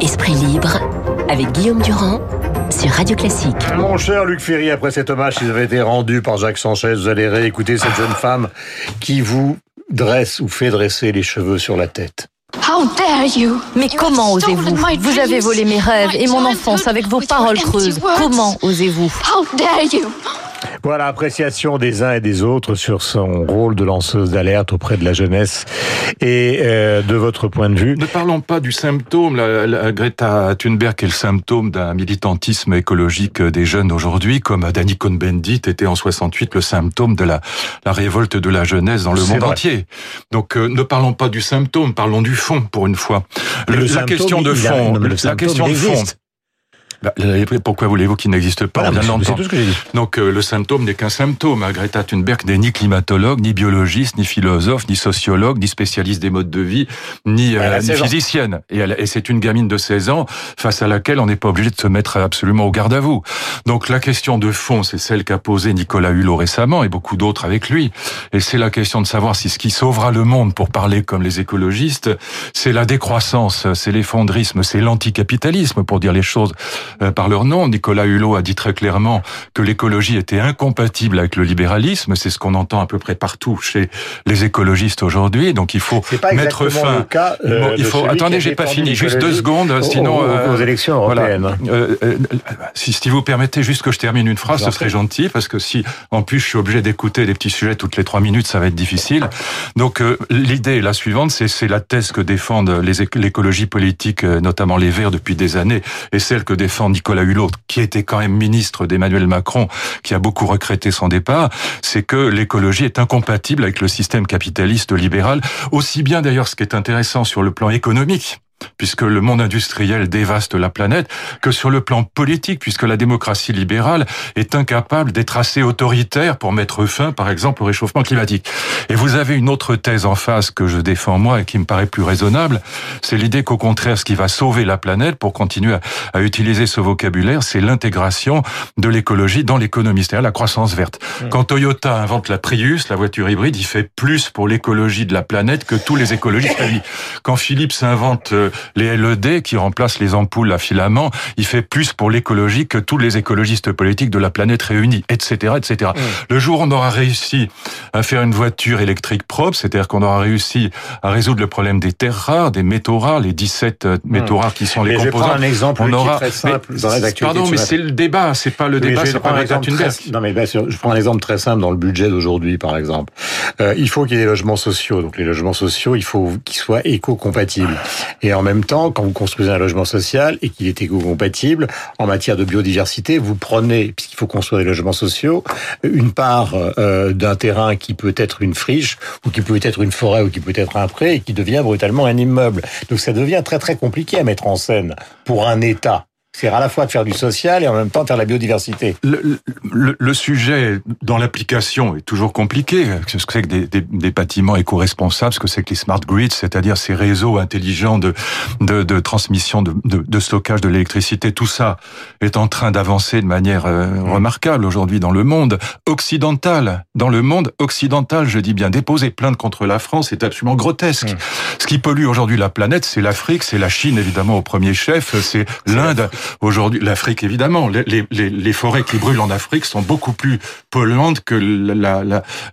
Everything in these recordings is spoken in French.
Esprit libre avec Guillaume Durand sur Radio Classique. Mon cher Luc Ferry, après cet hommage qui avait été rendu par Jacques Sanchez, vous allez réécouter cette jeune femme qui vous dresse ou fait dresser les cheveux sur la tête. Mais comment osez-vous? Vous avez volé mes rêves et mon enfance avec vos paroles creuses. Comment osez-vous? Voilà, appréciation des uns et des autres sur son rôle de lanceuse d'alerte auprès de la jeunesse et euh, de votre point de vue. Ne parlons pas du symptôme. La, la, Greta Thunberg est le symptôme d'un militantisme écologique des jeunes aujourd'hui, comme Danny Cohn-Bendit était en 68 le symptôme de la, la révolte de la jeunesse dans le monde vrai. entier. Donc euh, ne parlons pas du symptôme, parlons du fond pour une fois. Le la symptôme, question de a- fond, non, le la question de fond. Bah, pourquoi voulez-vous qu'il n'existe pas? Voilà, On vient tout ce que j'ai dit. Donc euh, le symptôme n'est qu'un symptôme. Greta Thunberg n'est ni climatologue, ni biologiste, ni philosophe, ni sociologue, ni spécialiste des modes de vie, ni, euh, ni 16 ans. physicienne. Et, et c'est une gamine de 16 ans face à laquelle on n'est pas obligé de se mettre absolument au garde à vous. Donc la question de fond, c'est celle qu'a posée Nicolas Hulot récemment et beaucoup d'autres avec lui. Et c'est la question de savoir si ce qui sauvera le monde, pour parler comme les écologistes, c'est la décroissance, c'est l'effondrisme, c'est l'anticapitalisme, pour dire les choses par leur nom. Nicolas Hulot a dit très clairement que l'écologie était incompatible avec le libéralisme. C'est ce qu'on entend à peu près partout chez les écologistes aujourd'hui. Donc il faut pas mettre fin. le cas, euh, il faut. Attendez, j'ai pas fini. Juste deux secondes, aux- sinon. aux- euh, aux élections voilà. européennes. Euh, euh, si, si vous permettez juste que je termine une phrase, ce serait gentil, parce que si en plus je suis obligé d'écouter des petits sujets toutes les trois minutes, ça va être difficile. Donc euh, l'idée est la suivante, c'est c'est la thèse que défendent les éc- l'écologie politique, euh, notamment les Verts depuis des années, et celle que défend Nicolas Hulot, qui était quand même ministre d'Emmanuel Macron, qui a beaucoup regretté son départ, c'est que l'écologie est incompatible avec le système capitaliste libéral, aussi bien d'ailleurs ce qui est intéressant sur le plan économique puisque le monde industriel dévaste la planète, que sur le plan politique, puisque la démocratie libérale est incapable d'être assez autoritaire pour mettre fin, par exemple, au réchauffement climatique. Et vous avez une autre thèse en face que je défends moi et qui me paraît plus raisonnable, c'est l'idée qu'au contraire, ce qui va sauver la planète, pour continuer à, à utiliser ce vocabulaire, c'est l'intégration de l'écologie dans l'économie, c'est-à-dire la croissance verte. Quand Toyota invente la Prius, la voiture hybride, il fait plus pour l'écologie de la planète que tous les écologistes. Quand Philips invente les LED qui remplacent les ampoules à filament, il fait plus pour l'écologie que tous les écologistes politiques de la planète réunis, etc., etc. Le jour où on aura réussi à faire une voiture électrique propre, c'est-à-dire qu'on aura réussi à résoudre le problème des terres rares, des métaux rares, les 17 euh, métaux rares qui sont les Mais je vais composants. prendre un exemple on qui est aura très simple Mais- dans les Pardon, mais ce c'est le débat, c'est pas le débat, je c'est pas un très- Non, mais bien sûr, je prends un exemple très simple dans le budget d'aujourd'hui, par exemple. Euh, il faut qu'il y ait des logements sociaux. Donc, les logements sociaux, il faut qu'ils soient éco-compatibles. Et en même temps, quand vous construisez un logement social et qu'il est éco-compatible, en matière de biodiversité, vous prenez, puisqu'il faut construire des logements sociaux, une part euh, d'un terrain qui peut être une friche, ou qui peut être une forêt, ou qui peut être un pré, et qui devient brutalement un immeuble. Donc, ça devient très, très compliqué à mettre en scène pour un État. C'est à la fois de faire du social et en même temps de faire la biodiversité. Le, le, le sujet dans l'application est toujours compliqué. Ce que c'est que des, des, des bâtiments éco-responsables, ce que c'est que les smart grids, c'est-à-dire ces réseaux intelligents de, de, de transmission, de, de, de stockage de l'électricité, tout ça est en train d'avancer de manière euh, remarquable aujourd'hui dans le monde occidental. Dans le monde occidental, je dis bien, déposer plainte contre la France est absolument grotesque. Ce qui pollue aujourd'hui la planète, c'est l'Afrique, c'est la Chine évidemment au premier chef, c'est l'Inde. Aujourd'hui, l'Afrique, évidemment, les, les, les, forêts qui brûlent en Afrique sont beaucoup plus polluantes que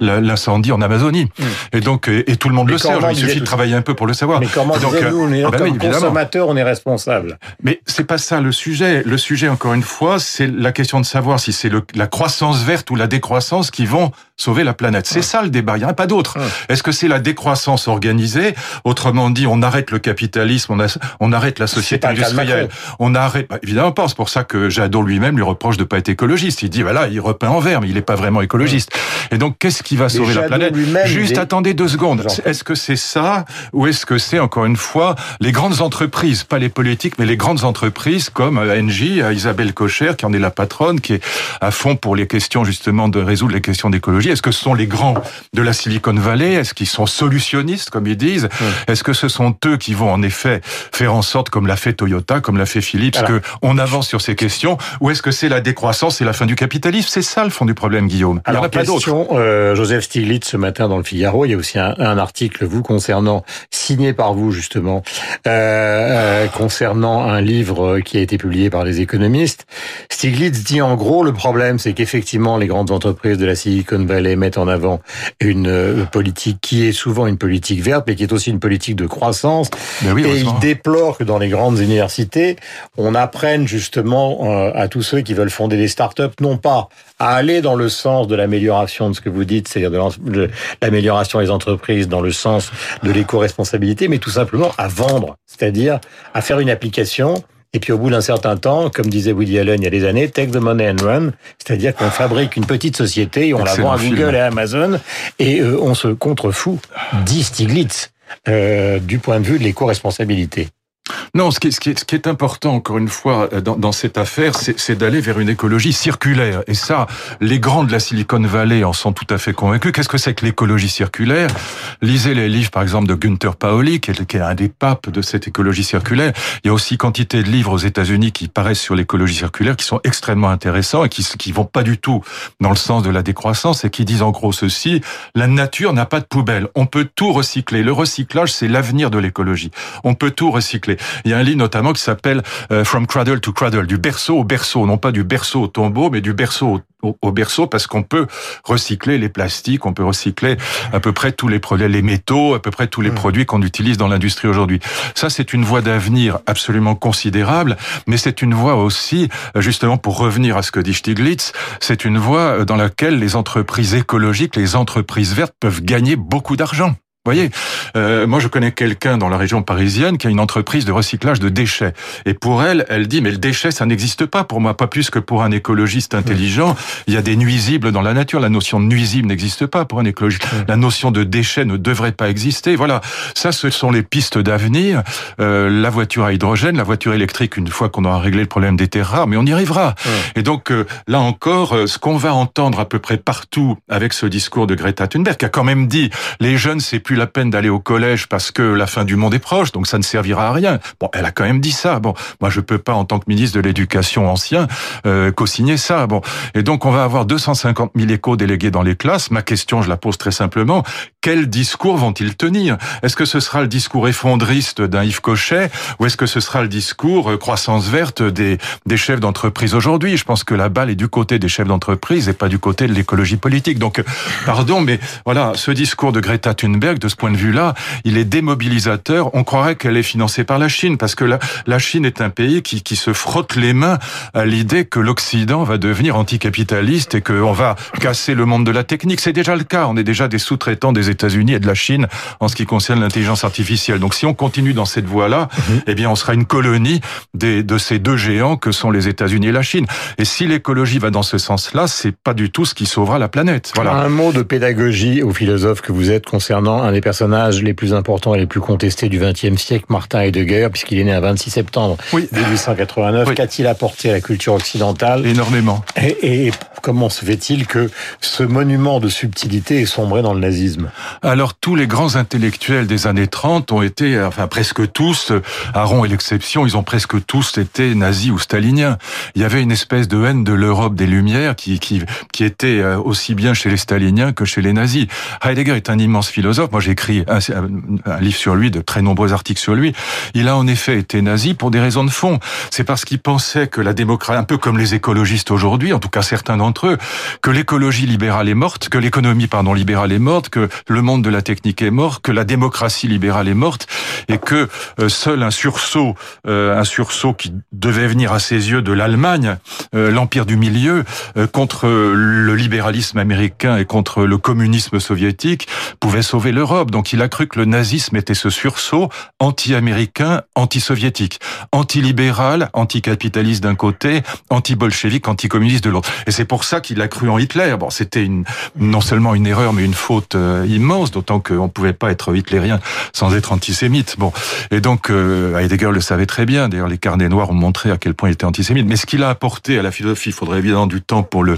l'incendie en Amazonie. Mmh. Et donc, et, et, tout le monde mais le sait. Il suffit de travailler un peu pour le savoir. Mais comment donc, nous, on est, bah, comme oui, consommateurs, on est responsable. Mais c'est pas ça le sujet. Le sujet, encore une fois, c'est la question de savoir si c'est la croissance verte ou la décroissance qui vont sauver la planète. C'est ça le débat. Il n'y en a pas d'autre. Est-ce que c'est la décroissance organisée? Autrement dit, on arrête le capitalisme, on, a, on arrête la société industrielle, on arrête. Bah, évidemment pas. C'est pour ça que Jadot lui-même lui reproche de pas être écologiste. Il dit voilà, il repeint en vert, mais il n'est pas vraiment écologiste. Et donc, qu'est-ce qui va sauver la planète Juste des... attendez deux secondes. Est-ce que c'est ça ou est-ce que c'est encore une fois les grandes entreprises, pas les politiques, mais les grandes entreprises comme Engie, Isabelle Cocher, qui en est la patronne, qui est à fond pour les questions justement de résoudre les questions d'écologie? Est-ce que ce sont les grands de la Silicon Valley? Est-ce qu'ils sont solutionnistes, comme ils disent? Est-ce que ce sont eux qui vont en effet faire en sorte, comme l'a fait Toyota, comme l'a fait Philips, Alors, que on avance sur ces questions, ou est-ce que c'est la décroissance et la fin du capitalisme? C'est ça le fond du problème, Guillaume. Alors, il question, euh, Joseph Stiglitz, ce matin dans le Figaro, il y a aussi un, un article, vous, concernant, signé par vous, justement, euh, euh, concernant un livre qui a été publié par les économistes. Stiglitz dit, en gros, le problème, c'est qu'effectivement, les grandes entreprises de la Silicon Valley mettent en avant une euh, politique qui est souvent une politique verte, mais qui est aussi une politique de croissance. Oui, et il déplore que dans les grandes universités, on apprenne justement euh, à tous ceux qui veulent fonder des startups, non pas à aller dans le sens de l'amélioration de ce que vous dites, c'est-à-dire de l'amélioration des entreprises dans le sens de l'éco-responsabilité, mais tout simplement à vendre, c'est-à-dire à faire une application et puis au bout d'un certain temps, comme disait Woody Allen il y a des années, take the money and run, c'est-à-dire qu'on fabrique une petite société et on la vend à Google et à Amazon et euh, on se contrefout, dit Stiglitz, euh, du point de vue de l'éco-responsabilité. Non, ce qui, est, ce, qui est, ce qui est important, encore une fois, euh, dans, dans cette affaire, c'est d'aller vers une écologie circulaire. Et ça, les grands de la Silicon Valley en sont tout à fait convaincus. Qu'est-ce que c'est que l'écologie circulaire? Lisez les livres, par exemple, de Günther Paoli, qui est, qui est, un des papes de cette écologie circulaire. Il y a aussi quantité de livres aux États-Unis qui paraissent sur l'écologie circulaire, qui sont extrêmement intéressants et qui, qui vont pas du tout dans le sens de la décroissance et qui disent en gros ceci, la nature n'a pas de poubelle. On peut tout recycler. Le recyclage, c'est l'avenir de l'écologie. On peut tout recycler. Il y a un livre notamment qui s'appelle euh, From Cradle to Cradle, du berceau au berceau, non pas du berceau au tombeau, mais du berceau au, berceau, parce qu'on peut recycler les plastiques, on peut recycler à peu près tous les produits, les métaux, à peu près tous les mmh. produits qu'on utilise dans l'industrie aujourd'hui. Ça, c'est une voie d'avenir absolument considérable, mais c'est une voie aussi, justement, pour revenir à ce que dit Stiglitz, c'est une voie dans laquelle les entreprises écologiques, les entreprises vertes peuvent gagner beaucoup d'argent. Vous voyez, euh, moi je connais quelqu'un dans la région parisienne qui a une entreprise de recyclage de déchets. Et pour elle, elle dit, mais le déchet, ça n'existe pas pour moi, pas plus que pour un écologiste intelligent. Il y a des nuisibles dans la nature. La notion de nuisible n'existe pas pour un écologiste. La notion de déchet ne devrait pas exister. Voilà, ça, ce sont les pistes d'avenir. Euh, la voiture à hydrogène, la voiture électrique, une fois qu'on aura réglé le problème des terres rares, mais on y arrivera. Et donc, euh, là encore, euh, ce qu'on va entendre à peu près partout avec ce discours de Greta Thunberg, qui a quand même dit, les jeunes, c'est plus la peine d'aller au collège parce que la fin du monde est proche, donc ça ne servira à rien. Bon, elle a quand même dit ça. Bon, moi je peux pas en tant que ministre de l'Éducation ancien euh, co-signer ça. Bon, et donc on va avoir 250 000 échos délégués dans les classes. Ma question, je la pose très simplement quel discours vont-ils tenir? Est-ce que ce sera le discours effondriste d'un Yves Cochet ou est-ce que ce sera le discours euh, croissance verte des, des chefs d'entreprise aujourd'hui? Je pense que la balle est du côté des chefs d'entreprise et pas du côté de l'écologie politique. Donc, pardon, mais voilà, ce discours de Greta Thunberg, de ce point de vue-là, il est démobilisateur. On croirait qu'elle est financée par la Chine, parce que la, la Chine est un pays qui, qui se frotte les mains à l'idée que l'Occident va devenir anticapitaliste et qu'on va casser le monde de la technique. C'est déjà le cas. On est déjà des sous-traitants des États-Unis et de la Chine en ce qui concerne l'intelligence artificielle. Donc si on continue dans cette voie-là, mhm. eh bien on sera une colonie des, de ces deux géants que sont les États-Unis et la Chine. Et si l'écologie va dans ce sens-là, c'est pas du tout ce qui sauvera la planète. Voilà. Un mot de pédagogie aux philosophes que vous êtes concernant un des personnages les plus importants et les plus contestés du XXe siècle, Martin Heidegger, puisqu'il est né un 26 septembre 1889. Qu'a-t-il apporté à la culture occidentale Énormément. Et, et comment se fait-il que ce monument de subtilité est sombré dans le nazisme? Alors tous les grands intellectuels des années 30 ont été, enfin presque tous, Aaron est l'exception, ils ont presque tous été nazis ou staliniens. Il y avait une espèce de haine de l'Europe des Lumières qui, qui, était euh, aussi bien chez les staliniens que chez les nazis. Heidegger est un immense philosophe. Moi j'ai écrit un, un, livre sur lui, de très nombreux articles sur lui. Il a en effet été nazi pour des raisons de fond. C'est parce qu'il pensait que la démocratie, un peu comme les écologistes aujourd'hui, en tout cas certains d'entre eux, que l'écologie libérale est morte, que l'économie pardon libérale est morte, que le monde de la technique est mort, que la démocratie libérale est morte, et que euh, seul un sursaut, euh, un sursaut qui devait venir à ses yeux de l'Allemagne, euh, l'empire du milieu, contre le libéralisme américain et contre le communisme soviétique, pouvait sauver l'Europe. Donc il a cru que le nazisme était ce sursaut anti-américain, anti-soviétique, anti-libéral, anti-capitaliste d'un côté, anti-bolchevique, anti-communiste de l'autre. Et c'est pour pour ça qu'il a cru en Hitler. Bon, c'était une, non seulement une erreur, mais une faute euh, immense, d'autant qu'on pouvait pas être hitlérien sans être antisémite. Bon, et donc euh, Heidegger le savait très bien. D'ailleurs, les carnets noirs ont montré à quel point il était antisémite. Mais ce qu'il a apporté à la philosophie, il faudrait évidemment du temps pour le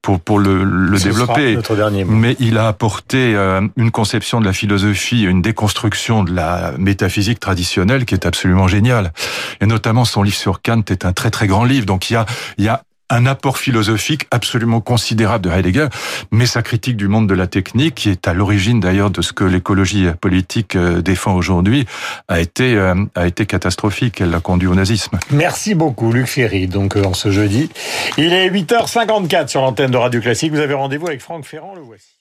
pour pour le, le développer. Notre dernier mot. Mais il a apporté euh, une conception de la philosophie, une déconstruction de la métaphysique traditionnelle qui est absolument géniale. Et notamment son livre sur Kant est un très très grand livre. Donc il y a il y a un apport philosophique absolument considérable de Heidegger, mais sa critique du monde de la technique, qui est à l'origine d'ailleurs de ce que l'écologie politique euh, défend aujourd'hui, a été euh, a été catastrophique. Elle l'a conduit au nazisme. Merci beaucoup, Luc Ferry. Donc euh, en ce jeudi, il est 8h54 sur l'antenne de Radio Classique. Vous avez rendez-vous avec Franck Ferrand. Le voici.